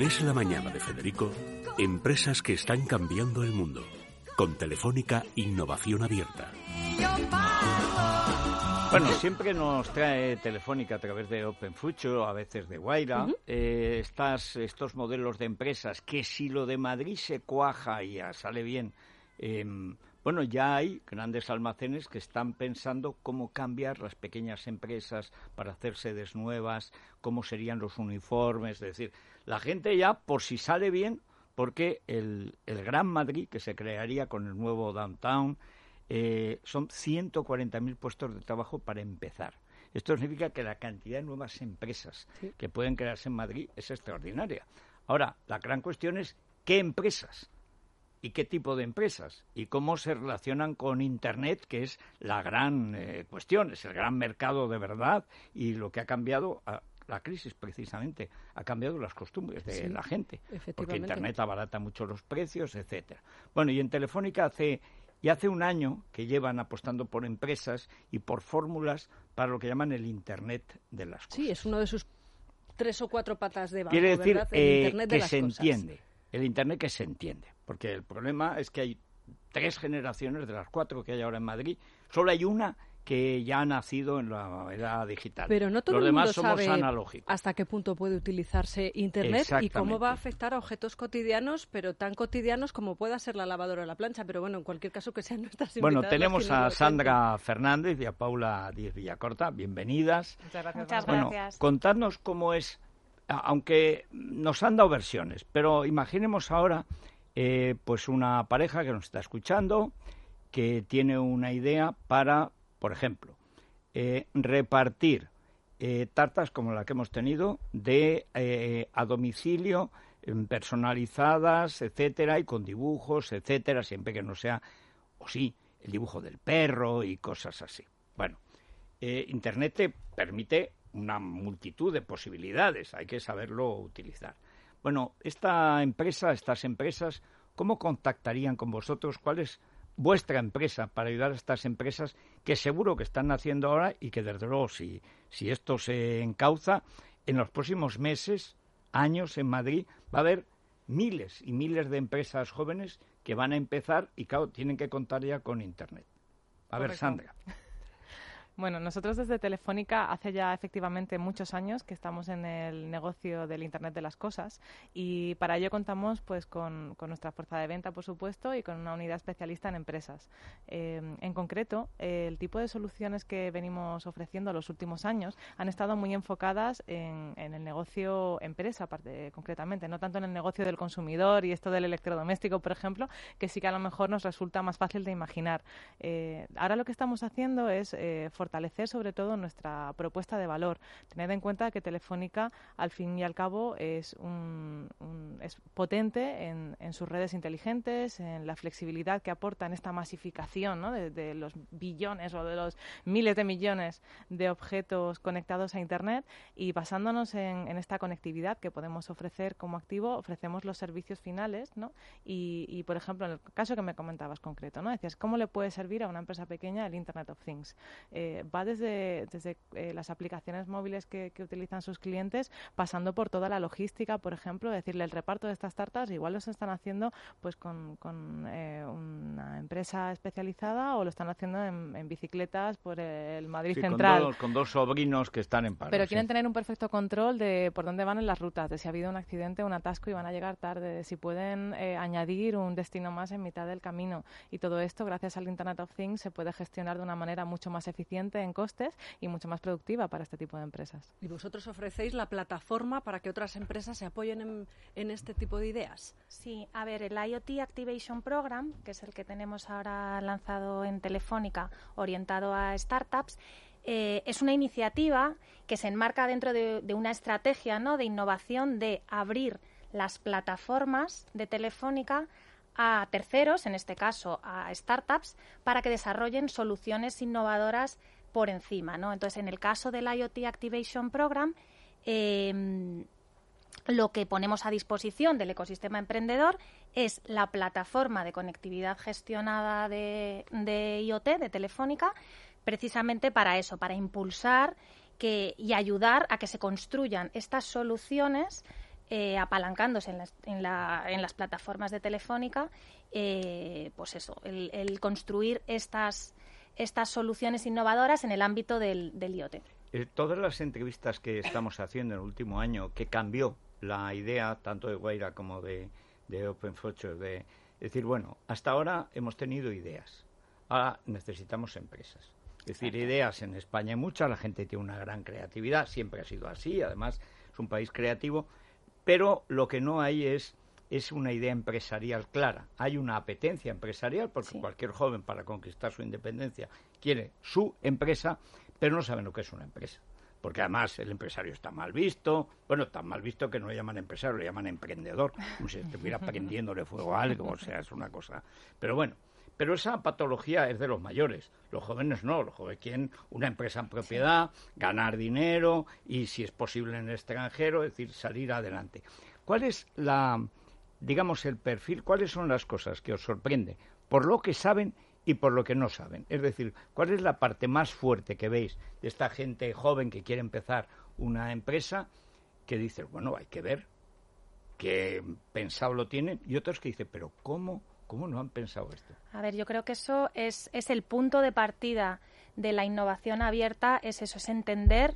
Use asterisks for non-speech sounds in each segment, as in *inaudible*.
En Es la Mañana de Federico, empresas que están cambiando el mundo. Con Telefónica Innovación Abierta. Bueno, siempre nos trae Telefónica a través de Open Future, a veces de Guaira, eh, estas, estos modelos de empresas que si lo de Madrid se cuaja y ya sale bien, em, bueno, ya hay grandes almacenes que están pensando cómo cambiar las pequeñas empresas para hacerse desnuevas, cómo serían los uniformes, es decir, la gente ya, por si sale bien, porque el, el Gran Madrid, que se crearía con el nuevo downtown, eh, son 140.000 puestos de trabajo para empezar. Esto significa que la cantidad de nuevas empresas que pueden crearse en Madrid es extraordinaria. Ahora, la gran cuestión es qué empresas y qué tipo de empresas y cómo se relacionan con Internet, que es la gran eh, cuestión, es el gran mercado de verdad y lo que ha cambiado a la crisis precisamente ha cambiado las costumbres de la gente, porque Internet abarata mucho los precios, etcétera. Bueno, y en Telefónica hace y hace un año que llevan apostando por empresas y por fórmulas para lo que llaman el Internet de las cosas. Sí, es uno de sus tres o cuatro patas de Quiere decir ¿verdad? El eh, Internet de que las se cosas. entiende, el Internet que se entiende, porque el problema es que hay tres generaciones de las cuatro que hay ahora en Madrid, solo hay una que ya ha nacido en la era digital. Pero no todo Los el mundo demás somos sabe analógicos. hasta qué punto puede utilizarse Internet y cómo va a afectar a objetos cotidianos, pero tan cotidianos como pueda ser la lavadora o la plancha. Pero bueno, en cualquier caso que sean nuestras Bueno, tenemos a Sandra Fernández y a Paula Díez Villacorta. Bienvenidas. Muchas gracias. Muchas Bueno, gracias. contadnos cómo es, aunque nos han dado versiones, pero imaginemos ahora eh, pues una pareja que nos está escuchando, que tiene una idea para, por ejemplo, eh, repartir eh, tartas como la que hemos tenido de a domicilio em, personalizadas, etcétera, y con dibujos, etcétera, siempre que no sea, o sí, el dibujo del perro y cosas así. Bueno, Internet te permite una multitud de posibilidades, hay que saberlo utilizar. Bueno, esta empresa, estas empresas, ¿cómo contactarían con vosotros? ¿Cuál es vuestra empresa para ayudar a estas empresas que seguro que están naciendo ahora y que desde luego si, si esto se encauza, en los próximos meses, años en Madrid va a haber miles y miles de empresas jóvenes que van a empezar y claro, tienen que contar ya con Internet. A ver, Correcto. Sandra. Bueno, nosotros desde Telefónica hace ya efectivamente muchos años que estamos en el negocio del Internet de las cosas y para ello contamos pues con, con nuestra fuerza de venta, por supuesto, y con una unidad especialista en empresas. Eh, en concreto, eh, el tipo de soluciones que venimos ofreciendo los últimos años han estado muy enfocadas en, en el negocio empresa, parte- concretamente, no tanto en el negocio del consumidor y esto del electrodoméstico, por ejemplo, que sí que a lo mejor nos resulta más fácil de imaginar. Eh, ahora lo que estamos haciendo es eh, fortalecer sobre todo nuestra propuesta de valor. Tened en cuenta que Telefónica, al fin y al cabo, es, un, es potente en, sus redes inteligentes, en la flexibilidad que aporta en esta masificación ¿no? de, los billones o de los miles de millones de objetos conectados a Internet y basándonos en, esta conectividad que podemos ofrecer como activo, ofrecemos los servicios finales ¿no? y, y, por ejemplo, en el caso que me comentabas concreto, ¿no? decías, ¿cómo le puede servir a una empresa pequeña el Internet of Things? Eh, va desde, desde eh, las aplicaciones móviles que, que utilizan sus clientes, pasando por toda la logística, por ejemplo, decirle el reparto de estas tartas, igual los están haciendo pues con, con, eh, empresa especializada o lo están haciendo en, en bicicletas por el Madrid Sí, con Central. dos- con dos sobrinos que están en paro. Pero sí. quieren tener un perfecto control de por dónde van en las rutas, de si ha habido un accidente, un atasco y van a llegar tarde, de si pueden eh, añadir un destino más en mitad del camino. Y todo esto, gracias al Internet of Things, se puede gestionar de una manera mucho más eficiente en costes y mucho más productiva para este tipo de empresas. ¿Y vosotros ofrecéis la plataforma para que otras empresas se apoyen en, en este tipo de ideas? Sí, a ver, el IoT Activation Program, que es el que tenemos ahora lanzado en Telefónica, orientado a startups, eh, es una iniciativa que se enmarca dentro de, de una estrategia ¿no? de innovación de abrir las plataformas de Telefónica a terceros, en este caso a startups, para que desarrollen soluciones innovadoras por encima. ¿no? Entonces, en el caso del IoT Activation Program, eh, lo que ponemos a disposición del ecosistema emprendedor es la plataforma de conectividad gestionada de, de IoT, de Telefónica, precisamente para eso, para impulsar que, y ayudar a que se construyan estas soluciones eh, apalancándose en las, en, la, en las, plataformas de Telefónica, eh, pues eso, el, construir estas, estas soluciones innovadoras en el ámbito del, IoT. Eh, todas las entrevistas que estamos haciendo en el último año, que cambió la idea tanto de Guaira como de, de Open Future, de decir, bueno, hasta ahora hemos tenido ideas, ahora necesitamos empresas. Es decir, ideas en España hay muchas, la gente tiene una gran creatividad, siempre ha sido así, además es un país creativo, pero lo que no hay es es una idea empresarial clara. Hay una apetencia empresarial porque cualquier joven para conquistar su independencia quiere su empresa, pero no saben lo que es una empresa. Porque además el empresario está mal visto, bueno, tan mal visto que no lo llaman empresario, lo llaman emprendedor, como si estuviera *laughs* prendiéndole fuego a algo, o sea, es una cosa. Pero bueno, pero esa patología es de los mayores. Los jóvenes no. Los jóvenes quieren una empresa en propiedad, ganar dinero y, si es posible, en el extranjero, es decir, salir adelante. ¿Cuál es la, digamos, el perfil? ¿Cuáles son las cosas que os sorprende por lo que saben y por lo que no saben? Es decir, ¿cuál es la parte más fuerte que veis de esta gente joven que quiere empezar una empresa que dice, bueno, hay que ver qué pensado lo tienen y otros que dicen, pero ¿cómo? ¿Cómo no han pensado esto? A ver, yo creo que eso es, es el punto de partida de la innovación abierta, es eso, es entender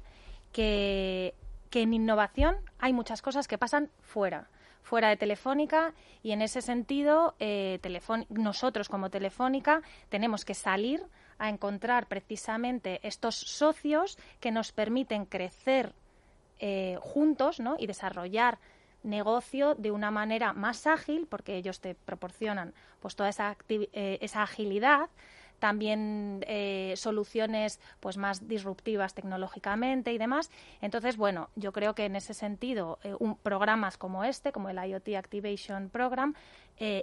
que, que en innovación hay muchas cosas que pasan fuera fuera de Telefónica y en ese sentido eh, nosotros como Telefónica tenemos que salir a encontrar precisamente estos socios que nos permiten crecer eh, juntos ¿no? y desarrollar negocio de una manera más ágil, porque ellos te proporcionan pues toda esa, eh, esa agilidad, también eh, soluciones pues más disruptivas tecnológicamente y demás. Entonces, bueno, yo creo que en ese sentido, eh, un, programas como este, como el IoT Activation Program,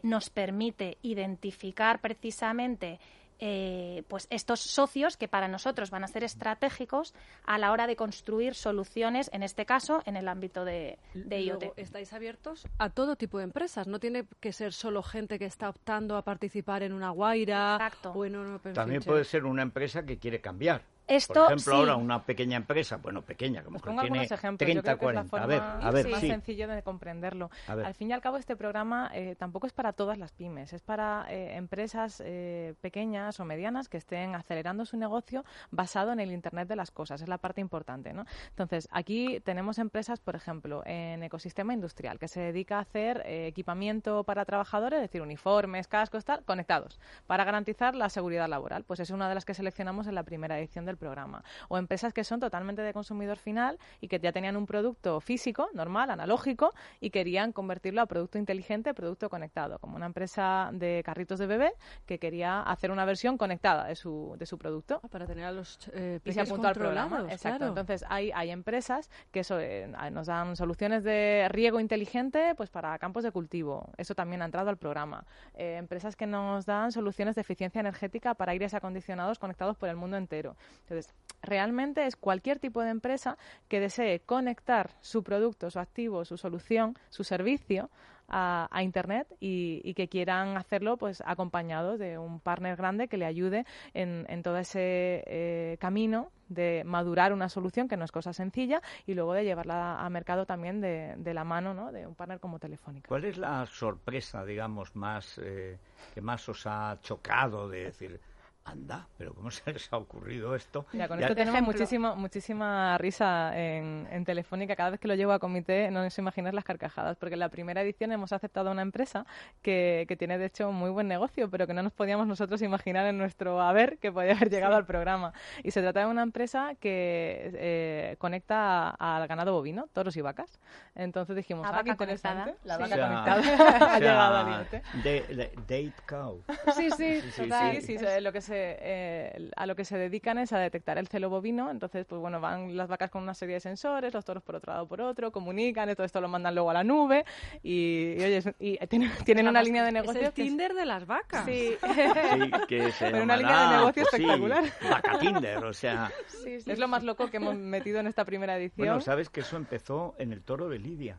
nos permite identificar precisamente eh, pues estos socios que para nosotros van a ser estratégicos a la hora de construir soluciones, en este caso, en el ámbito de, IoT. estáis abiertos a todo tipo de empresas, no tiene que ser solo gente que está optando a participar en una guaira Exacto. o en un Open También puede ser una empresa que quiere cambiar. Esto, Por ejemplo, ahora una pequeña empresa, bueno, pequeña, como que tiene 30, 40. a ver, a ver, más sencillo de comprenderlo. Al fin y al cabo, este programa eh, tampoco es para todas las pymes, es para eh, empresas eh, pequeñas o medianas que estén acelerando su negocio basado en el Internet de las cosas. Es la parte importante, ¿no? Entonces, aquí tenemos empresas, por ejemplo, en ecosistema industrial, que se dedica a hacer equipamiento para trabajadores, es decir, uniformes, cascos, tal, conectados, para garantizar la seguridad laboral. Pues es una de las que seleccionamos en la primera edición del programa. O empresas que son totalmente de consumidor final y que ya tenían un producto físico, normal, analógico, y querían convertirlo a producto inteligente, producto conectado, como una empresa de carritos de bebé que quería hacer una versión conectada de su, de su producto. Ah, para tener a los eh, y se apuntó al programa. Exacto. Entonces hay, hay empresas que eh, nos dan soluciones de riego inteligente pues para campos de cultivo. Eso también ha entrado al programa. Eh, empresas que nos dan soluciones de eficiencia energética para aires acondicionados conectados por el mundo entero. Entonces, realmente es cualquier tipo de empresa que desee conectar su producto, su activo, su solución, su servicio a, Internet y, que quieran hacerlo pues acompañados de un partner grande que le ayude en, todo ese eh, camino de madurar una solución que no es cosa sencilla y luego de llevarla a mercado también de, la mano ¿no? de un partner como Telefónica. ¿Cuál es la sorpresa, digamos, más eh, que más os ha chocado de decir, anda, pero ¿cómo *laughs* se les ha ocurrido esto? Ya, con esto tenemos muchísimo, muchísima risa en, Telefónica. Cada vez que lo llevo a comité no os imagináis las carcajadas, porque en la primera edición hemos aceptado a una empresa que, que, tiene, de hecho, muy buen negocio, pero que no nos podíamos nosotros imaginar en nuestro haber que podía haber llegado al programa. Y se trata de una empresa que eh, conecta al ganado bovino, toros y vacas. Entonces dijimos, ah, qué interesante. La vaca conectada *laughs* ha llegado al límite. date cow. Sí, sí, sí, sí, sí, lo que se eh, a lo que se dedican es a detectar el celo bovino. Entonces, pues bueno, van las vacas con una serie de sensores, los toros por otro lado por otro, comunican, y todo esto lo mandan luego a la nube y, oye, y tienen, *laughs* una línea de negocio. Es el Tinder de las vacas. Sí, *laughs* que se una línea de negocio pues espectacular. vaca Tinder, o sea. *laughs* es lo más loco que hemos metido en esta primera edición. Bueno, sabes que eso empezó en el toro de Lidia.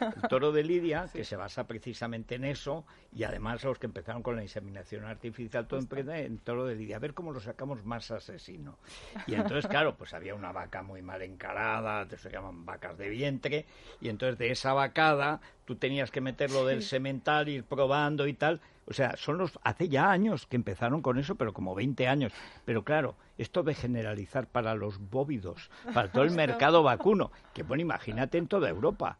El toro de Lidia, *laughs* que se basa precisamente en eso, y además los que empezaron con la inseminación artificial, todo empieza en toro de Lidia, a ver cómo lo sacamos más asesino. Y entonces, claro, pues había una vaca muy mal encarada, se llaman vacas de vientre, y entonces de esa vacada tú tenías que meterlo del semental, ir probando y tal. O sea, son los hace ya años que empezaron con eso, pero como 20 años. Pero claro, esto de generalizar para los bóvidos, para todo el *laughs* mercado vacuno, que bueno, imagínate en toda Europa.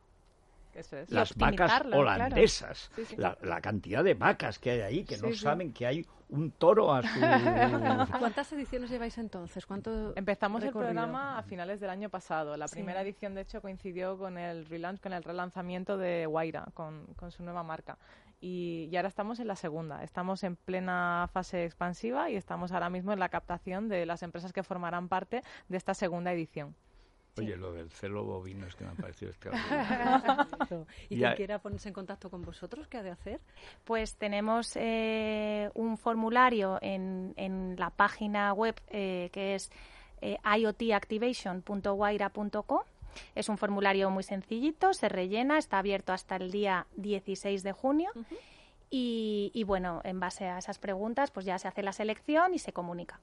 Las vacas holandesas, La, cantidad de vacas que hay ahí que no saben que hay un toro a su... *laughs* ¿Cuántas ediciones lleváis entonces? ¿Cuánto Empezamos el programa a finales del año pasado. La primera edición, de hecho, coincidió con el relaunch, con el relanzamiento de Guaira, con, con su nueva marca. Y, y, ahora estamos en la segunda. Estamos en plena fase expansiva y estamos ahora mismo en la captación de las empresas que formarán parte de esta segunda edición. Oye, lo del celo bovino es que me ha parecido *laughs* extraordinario. ¿Y quien quiera ponerse en contacto con vosotros, qué ha de hacer? Pues tenemos eh, un formulario en, en, la página web eh, que es eh, iotactivation.guaira.com. Es un formulario muy sencillito, se rellena, está abierto hasta el día 16 de junio. y, y bueno, en base a esas preguntas, pues ya se hace la selección y se comunica.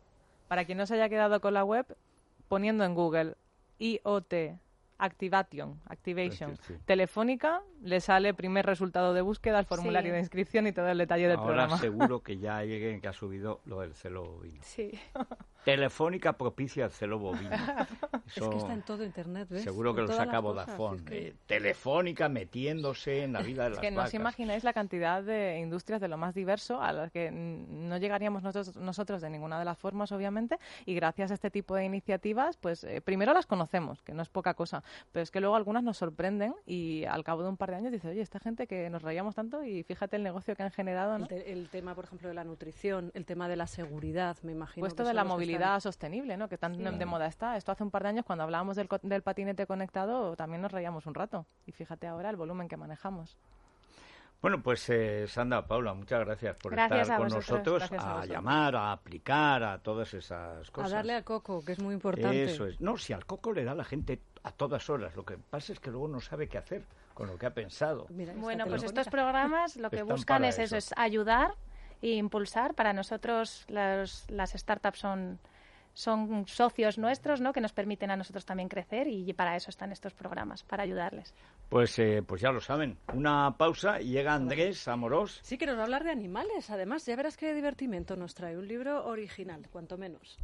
Para quien no se haya quedado con la web, poniendo en Google IoT, Activation, Activation, Telefónica, le sale primer resultado de búsqueda, el formulario de inscripción y todo el detalle del programa. Ahora seguro *laughs* que ya lleguen que ha subido lo del celo bovino. Sí. *laughs* Telefónica propicia el celo bovino. *laughs* es que está en todo Internet, ¿ves? Seguro que lo saca Vodafone. Eh, telefónica metiéndose en la vida de las Es que no os imagináis la cantidad de industrias de lo más diverso a las que no llegaríamos nosotros, nosotros de ninguna de las formas, obviamente, y gracias a este tipo de iniciativas, pues eh, primero las conocemos, que no es poca cosa, pero es que luego algunas nos sorprenden y al cabo de un par de años dices, oye, esta gente que nos rayamos tanto y fíjate el negocio que han generado. El, tema, por ejemplo, de la nutrición, el tema de la seguridad, me imagino. Puesto de la movilidad sostenible, ¿no? Que tan de moda está. Esto hace un par de años, cuando hablábamos del, del patinete conectado, también nos rayamos un rato. Y fíjate ahora el volumen que manejamos. Bueno, pues eh, Sandra, Paula, muchas gracias por estar con nosotros, a, llamar, a aplicar, a todas esas cosas. A darle al coco, que es muy importante. Eso es. No, si al coco le da la gente a todas horas, lo que pasa es que luego no sabe qué hacer con lo que ha pensado. bueno, pues estos programas lo que buscan es eso, es ayudar e impulsar. Para nosotros las startups son son socios nuestros, ¿no? Que nos permiten a nosotros también crecer y para eso están estos programas, para ayudarles. Pues, eh, pues ya lo saben. Una pausa y llega Andrés Amorós. Sí, que nos va a hablar de animales. Además, ya verás qué divertimento nos trae. Un libro original, cuanto menos.